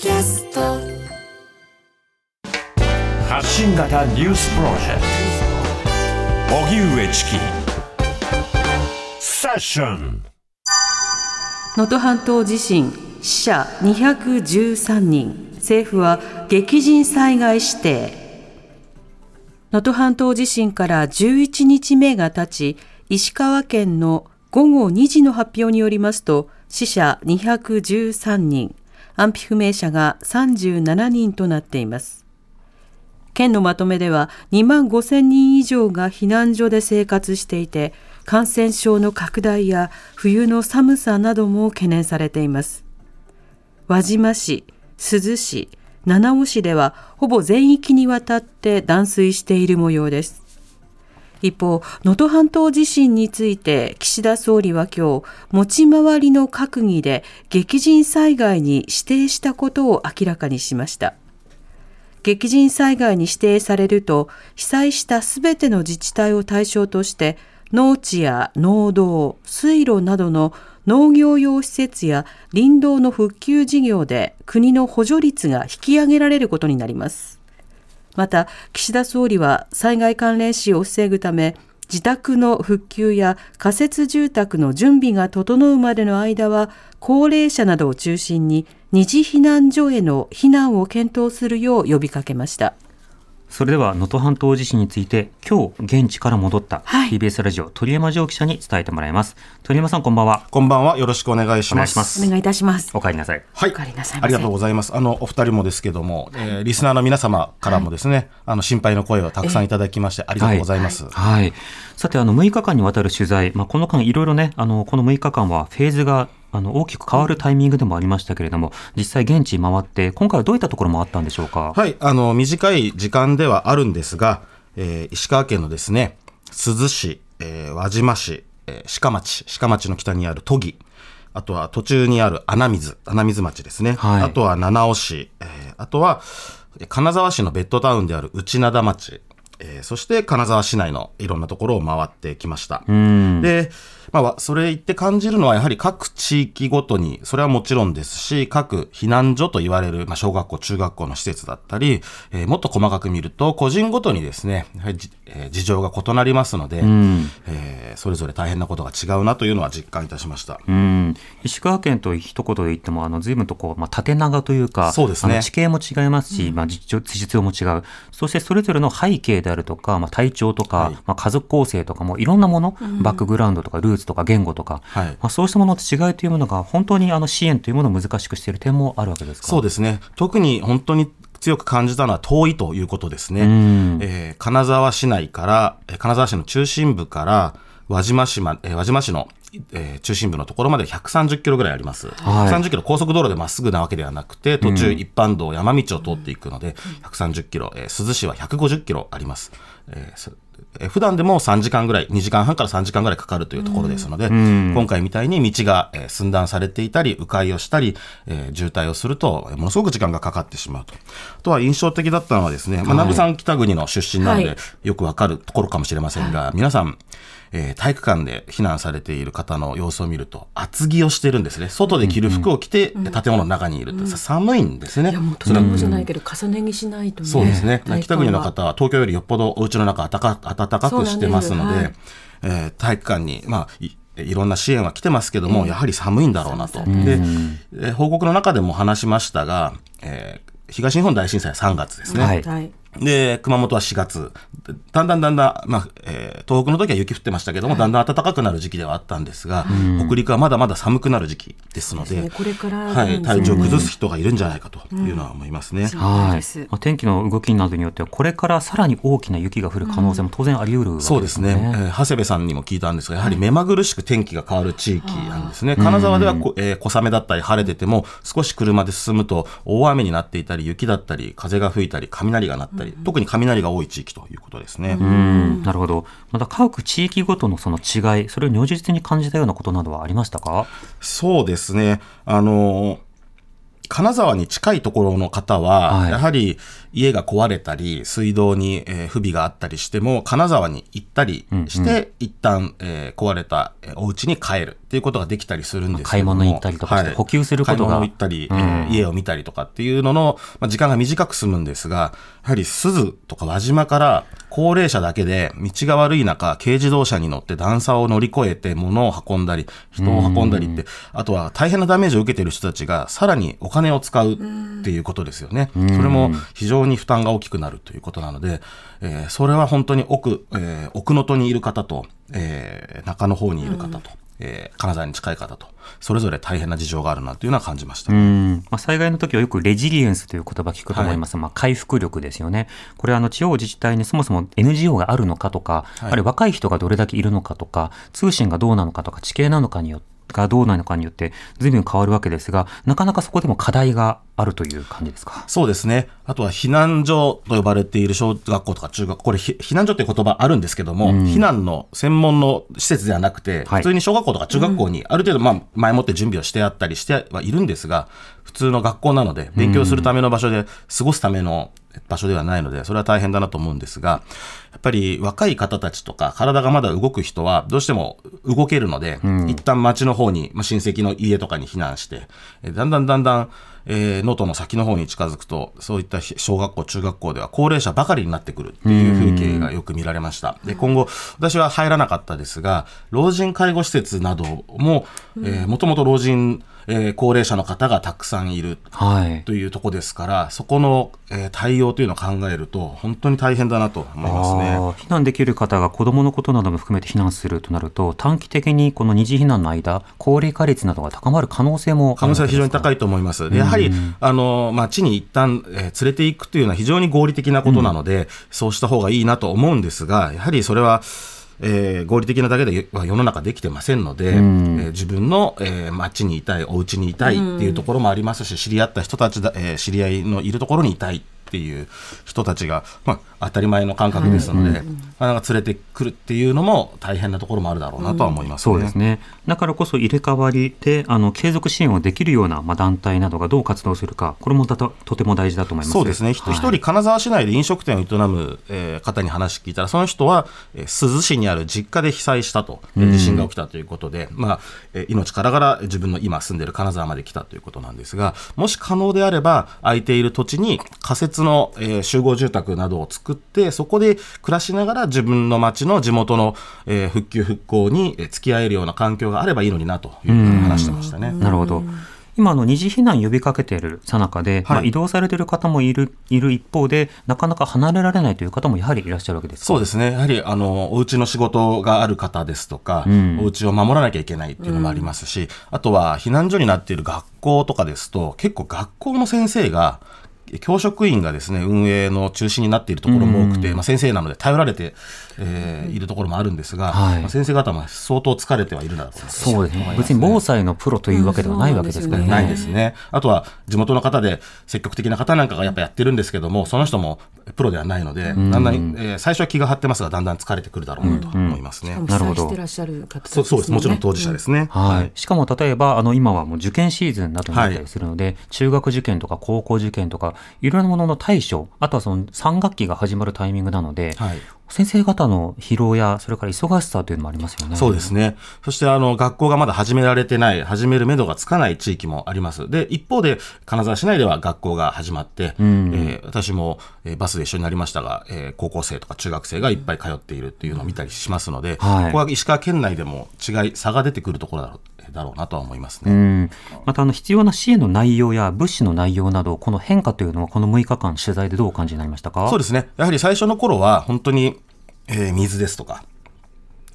キャスト。発信型ニュースプロジェクト。荻上チキ。セッション。能登半島地震死者213人。政府は激甚災害指定。能登半島地震から11日目が経ち石川県の午後2時の発表によりますと死者213人安否不明者が37人となっています。県のまとめでは2万5千人以上が避難所で生活していて感染症の拡大や冬の寒さなども懸念されています。輪島市、珠洲市、七尾市ではほぼ全域にわたって断水している模様です。一方、能登半島地震について岸田総理は今日、持ち回りの閣議で激甚災害に指定したことを明らかにしました。激甚災害に指定されると、被災したすべての自治体を対象として、農地や農道、水路などの農業用施設や林道の復旧事業で国の補助率が引き上げられることになります。また、岸田総理は災害関連死を防ぐため、自宅の復旧や仮設住宅の準備が整うまでの間は、高齢者などを中心に二次避難所への避難を検討するよう呼びかけました。それでは能登半島地震について今日現地から戻ったはい TBS ラジオ鳥山城記者に伝えてもらいます鳥山さんこんばんはこんばんは。よろしくお願いします。お願いいいたします。お帰りなさいはい。お帰りなさいありがとうございます。あの、お二人もですけども、えーリスナーの皆様からもですね、あの、心配の声をたくさんいただきまして、ありがとうございます。はい。さて、あの、6日間にわたる取材、まあ、この間いろいろね、あの、この6日間はフェーズが、あの、大きく変わるタイミングでもありましたけれども、実際現地回って、今回はどういったところもあったんでしょうか？はい。あの、短い時間ではあるんですが、えー石川県のですね、珠洲市、えー輪島市、えー鹿町、鹿町の北にある都議、あとは途中にある穴水、穴水町ですね。はいあとは七尾市、えーあとは、えー金沢市のベッドタウンである内灘町、えーそして金沢市内のいろんなところを回ってきました。うん。で、まあわ、それ言って感じるのは、やはり各地域ごとに、それはもちろんですし、各避難所と言われる、まあ、小学校、中学校の施設だったり、えーもっと細かく見ると、個人ごとにですね、やはりじえー事情が異なりますので、ん。えーそれぞれ大変なことが違うなというのは実感いたしました。うん、石川県と一言で言っても、あの随分とこう、まあ、縦長というか、そうですね。地形も違いますし、まあ、実実情も違う、そしてそれぞれの背景であるとか、まあ、体調とか、はい。まあ、家族構成とかもいろんなもの、バックグラウンドとかルーツとか言語とか、はいまあ、そうしたものの違いというものが、本当にあの支援というものを難しくしている点もあるわけですか？そうですね。特に本当に強く感じたのは遠いということですね。んえー金沢市内から、えー金沢市の中心部から輪島市ま、えー輪島市の、えー中心部のところまで130キロぐらいあります。はい130キロ高速道路でまっすぐなわけではなくて、途中一般道、山道を通っていくので、130キロ、えー珠洲市は150キロあります。えーそえー普段でも3時間ぐらい、2時間半から3時間ぐらいかかるというところですので、今回みたいに道が、えー寸断されていたり、迂回をしたり、えー渋滞をすると、えーものすごく時間がかかってしまうと。あとは印象的だったのはですね、まあ、南部さん北国の出身なので、はいよくわかるところかもしれませんが、皆さん、えー体育館で避難されている方の様子を見ると、厚着をしてるんですね。外で着る服を着て、建物の中にいると、寒いんですね。いやもうとてもじゃないけど重ね着しないとね。そうですね。北国のは方は東京よりよっぽどお家の中暖か暖かくしてますので、そうなんですえー体育館に、まあ、いいろんな支援は来てますけども、やはり寒いんだろうなと。で、えー報告の中でも話しましたが、えー東日本大震災3月ですね。はいはい。で、熊本は4月。でだんだんだんだん、まあ、えー東北の時は雪降ってましたけども、だんだん暖かくなる時期ではあったんですが、北陸はまだまだ寒くなる時期ですので、ですねこれからはい、体調を崩す人がいるんじゃないかというのは思いますね。そうはいです。まあ、天気の動きなどによっては、これからさらに大きな雪が降る可能性も当然あり得るわけそうですね、えー長谷部さんにも聞いたんですが、やはり目まぐるしく天気が変わる地域なんですね。金沢ではこ、えー小雨だったり晴れてても、少し車で進むと大雨になっていたり、雪だったり、風が吹いたり、雷が鳴ったり、特に雷が多い地域ということですね。うん、なるほど。また各地域ごとのその違い、それを如実に感じたようなことなどはありましたか？そうですね。あのー金沢に近いところの方は、はいやはり家が壊れたり、水道に、えー不備があったりしても、金沢に行ったりして、一旦、えー壊れたえーお家に帰るっていうことができたりするんですけども。買い物に行ったりとかして補給することが。買い物行ったり、うんえー家を見たりとかっていうのの、まあ、時間が短く済むんですが、やはり鈴とか輪島から高齢者だけで道が悪い中、軽自動車に乗って段差を乗り越えて物を運んだり、人を運んだりって、あとは大変なダメージを受けている人たちがさらにお金を使うっていうことですよね。それも非常に負担が大きくなるということなので、えーそれは本当に奥、えー奥能登にいる方と、えー中の方にいる方と、えー金沢に近い方と、それぞれ大変な事情があるなというのは感じました。うん。まあ、災害の時はよくレジリエンスという言葉聞くと思います、まあ、回復力ですよね。これあの地方自治体にそもそも NGO があるのかとか、はい。あるいは若い人がどれだけいるのかとか、通信がどうなのかとか、地形なのかによって、がどうなのかによって随分変わるわけですが、なかなかそこでも課題があるという感じですか？そうですね。あとは避難所と呼ばれている小学校とか中学校、これひ避難所っていう言葉あるんですけども、避難の専門の施設ではなくて、はい普通に小学校とか中学校にある程度、まあ、前もって準備をしてあったりしてはいるんですが、普通の学校なので、勉強するための場所で過ごすための場所ではないので、それは大変だなと思うんですが、やっぱり若い方たちとか、体がまだ動く人は、どうしても動けるので、一旦町の方に、まあ、親戚の家とかに避難して、えだんだんだんだん、えー能登の先の方に近づくと、そういった小学校、中学校では高齢者ばかりになってくるっていう風景がよく見られました。で、今後、私は入らなかったですが、老人介護施設なども、えーもともと老人、えー高齢者の方がたくさんいるはい。というとこですから、そこの、えー対応というのを考えると、本当に大変だなと思いますね。避難できる方が子どものことなども含めて避難するとなると、短期的にこの二次避難の間、高齢化率などが高まる可能性も可能性は非常に高い。いと思います。でやはり、あの、町に一旦、えー連れていくというのは非常に合理的なことなので、そうした方がいいなと思うんですが、やはりそれは、えー合理的なだけでは世の中できてませんので、えー自分の、えー町にいたい、お家にいたいっていうところもありますし、知り合った人たちだ、えー知り合いのいるところにいたいっていう人たちが、まあ、当たり前の感覚ですので、まあなんか連れてくるっていうのも大変なところもあるだろうなとは思いますね。そうですね。だからこそ入れ替わりで、あの、継続支援をできるような、まあ、団体などがどう活動するか、これもたととても大事だと思います。そうですね、ひとはい一人、金沢市内で飲食店を営む、えー方に話聞いたら、その人は、えー珠洲市にある実家で被災したと、えー地震が起きたということで、まあえー命からがら自分の今住んでる金沢まで来たということなんですが、もし可能であれば、空いている土地に仮設の、えー集合住宅などを作って、そこで暮らしながら自分の町の地元の、えー復旧・復興にえー付き合えるような環境があればいいのになというふうに話してましたね。なるほど。今、あの、二次避難呼びかけているさなかで、まあ、はい移動されている方もいる、いる一方で、なかなか離れられないという方もやはりいらっしゃるわけですか？そうですね。やはり、あの、お家の仕事がある方ですとか、んお家を守らなきゃいけないっていうのもありますし、あとは、避難所になっている学校とかですと、結構学校の先生が、教職員がですね、運営の中心になっているところも多くて、まあ、先生なので頼られて、えーいるところもあるんですが、はい。まあ先生方も相当疲れてはいるなとそうですね。別に防災のプロというわけではないわけですからね。ないですね。あとは地元の方で積極的な方なんかがやっぱやってるんですけども、その人もプロではないので、だんだん、えー最初は気が張ってますが、だんだん疲れてくるだろうなと思いますね。なるほど。被災してらっしゃる方たちそうそうです。もちろん当事事者ですね。はい、しかも例えばあの今はもう受験シーズンなどになったりするので、中学受験とか高校受験とかいろんなものの対処あとはその3学期が始まるタイミングなので、はい先生方の疲労やそれから忙しさというのもありますよね。そうですね。そして、あの、学校がまだ始められてない、始める目処がつかない地域もあります。で、一方で、金沢市内では学校が始まって、んえー私も、えーバスで一緒になりましたが、えー高校生とか中学生がいっぱい通っているっていうのを見たりしますので、はいここは石川県内でも違い、差が出てくるところだろうだろうなとは思いますね。うん。またあの必要な支援の内容や物資の内容などこの変化というのはこの6日間取材でどうお感じになりましたか？そうですね。やはり最初の頃は、本当に、えー水ですとか、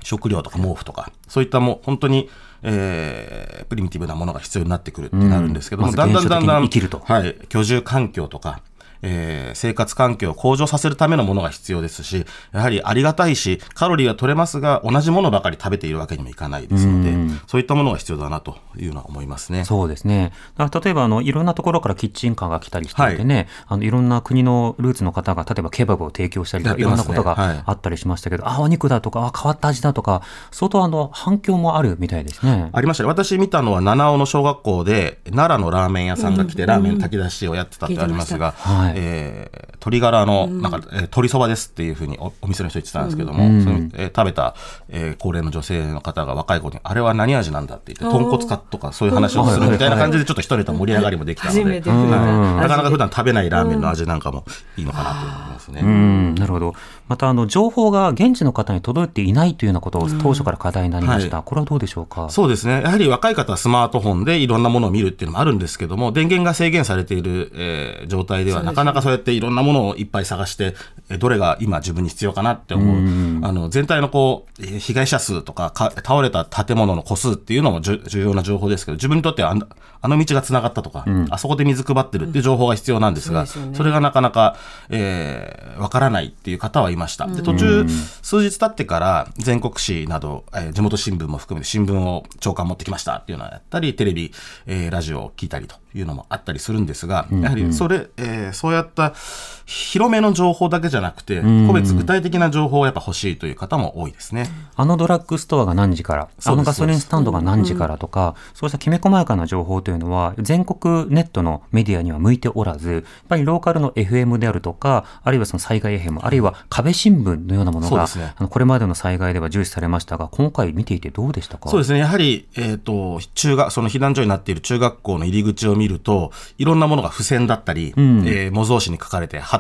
食料とか毛布とか、そういったもう本当に、えープリミティブなものが必要になってくるってなるんですけども、うん。だんだんだんだん、はい、居住環境とか、えー生活環境を向上させるためのものが必要ですし、やはりありがたいし、カロリーが取れますが、同じものばかり食べているわけにもいかないですので、そういったものが必要だなというのは思いますね。そうですね。例えばあのいろんなところからキッチンカーが来たりしていてね、あのいろんな国のルーツの方が例えばケバブを提供したりとか、いろんなことはいがあったりしましたけど、あお肉だとかあ変わった味だとか相当あの反響もあるみたいですね。ありましたね。私見たのは七尾の小学校で奈良のラーメン屋さんが来て、ラーメンの炊き出しをやってたってありますが、はいえー鶏ガラのなんか、えー鶏そばですっていうふうにおお店の人言ってたんですけども、そのえー食べた、えー高齢の女性の方が若い子にあれは何味なんだって言って豚骨かとかそういう話をするみたいな感じでちょっと一人と盛り上がりもできたので、なかなか普味段食べないラーメンの味なんかもいいのかなと思いますね。うん、なるほど。また、あの、情報が現地の方に届いていないというようなことを当初から課題になりました。はこれはどうでしょうか？そうですね。やはり若い方はスマートフォンでいろんなものを見るっていうのもあるんですけども、電源が制限されている、えー状態では、なかなかそうやっていろんなものをいっぱい探して、えーどれが今自分に必要かなって思う。あの、全体のこう、えー被害者数とかか、倒れた建物の個数っていうのも重要な情報ですけど、自分にとってはあのあの道が繋がったとか、あそこで水配ってるっていう情報が必要なんですが、そうですよね。それがなかなか、えーわからないっていう方はいました。で、途中、数日経ってから、全国紙など、えー地元新聞も含めて新聞を長官持ってきましたっていうのをやったり、テレビ、えーラジオを聞いたりというのもあったりするんですが、やはりそれ、えーそうやった広めの情報だけじゃなくて、個別具体的な情報をやっぱ欲しいという方も多いですね。あのドラッグストアが何時から、あのガソリンスタンドが何時からとか、そうしたきめ細やかな情報というのは、全国ネットのメディアには向いておらず、やっぱりローカルの FM であるとか、あるいはその災害 FM、あるいは壁新聞のようなものが、ね。あのこれまでの災害では重視されましたが、今回見ていてどうでしたか？そうですね。やはり、えっ、と、中学、その避難所になっている中学校の入り口を見ると、いろんなものが付箋だったり、えー模造紙に書かれて貼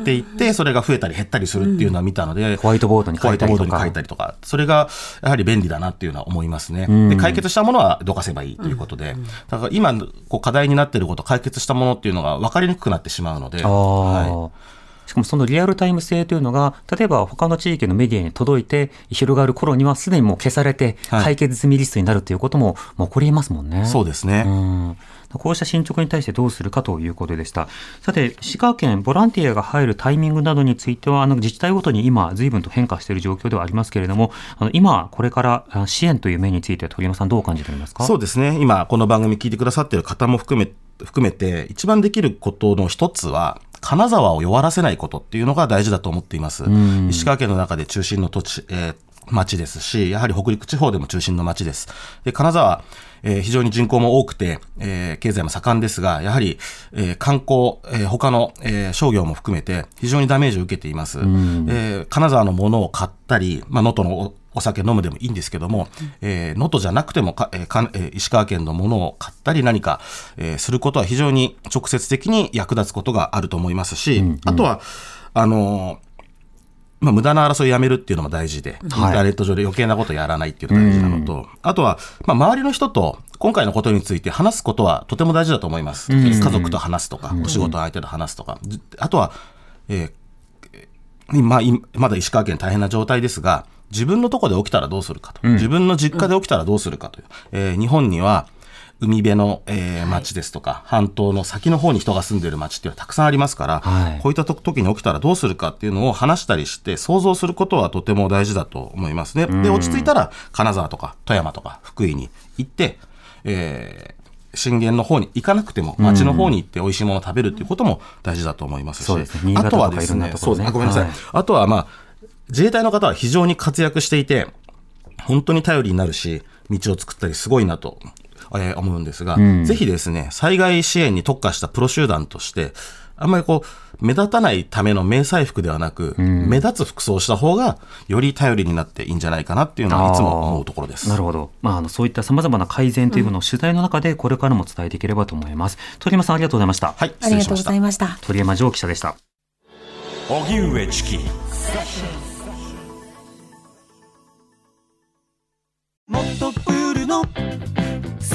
っていって、それが増えたり減ったりするっていうのは見たので、ホワイトボードに書いたりとか。とか、それがやはり便利だなっていうのは思いますね。で、解決したものはどかせばいいということで、だから今、こう課題になっていること、解決したものっていうのが分かりにくくなってしまうので、はい。しかもそのリアルタイム性というのが、例えば他の地域のメディアに届いて広がる頃にはすでにもう消されてはい。解決済みリストになるということももう起こりえますもんね。そうですね。うんこうした進捗に対してどうするかということでした。さて、石川県、ボランティアが入るタイミングなどについては、あの自治体ごとに今、随分と変化している状況ではありますけれども、あの今、これからあ支援という面について、鳥山さん、どう感じておりますか？そうですね。今、この番組聞いてくださっている方も含め、含めて、一番できることの一つは、金沢を弱らせないことっていうのが大事だと思っています。石川県の中で中心の土地、えー町ですし、やはり北陸地方でも中心の町です。で、金沢、えー非常に人口も多くて、えー経済も盛んですが、やはり、えー観光、えー他の、えー商業も含めて非常にダメージを受けています。えー金沢のものを買ったり、まあ、能登のおお酒飲むでもいいんですけども、えー能登じゃなくてもか、えーかえー石川県のものを買ったり何か、えーすることは非常に直接的に役立つことがあると思いますし、あとは、あのーまあ、無駄な争いをやめるっていうのも大事で、インターネット上で余計なことをやらないっていうのが大事なのと、あとは、まあ、周りの人と今回のことについて話すことはとても大事だと思います。家族と話すとか、お仕事の相手と話すとか、じあとは、えーまあ、いまだ石川県大変な状態ですが、自分のとこで起きたらどうするかと、自分の実家で起きたらどうするかという、えー日本には海辺の、えー町ですとか、半島の先の方に人が住んでいる町っていうのはたくさんありますから、はい。こういったと時に起きたらどうするかっていうのを話したりして、想像することはとても大事だと思いますね。で、落ち着いたら、金沢とか富山とか福井に行って、えー震源の方に行かなくても、町の方に行って美味しいものを食べるっていうことも大事だと思いますし、そうですね。あとはですねそうですね、ごめんなさい。はい。あとはまあ、自衛隊の方は非常に活躍していて、本当に頼りになるし、道を作ったりすごいなと、えー思うんですが、ぜひですね、災害支援に特化したプロ集団として、あんまりこう、目立たないための迷彩服ではなく、目立つ服装をした方が、より頼りになっていいんじゃないかなっていうのはいつも思うところです。なるほど。まあ、あの、そういった様々な改善というものを取材の中でこれからも伝えていければと思います。鳥山さんありがとうございました。はい、ありがとうございました。鳥山城記者でした。荻上チキ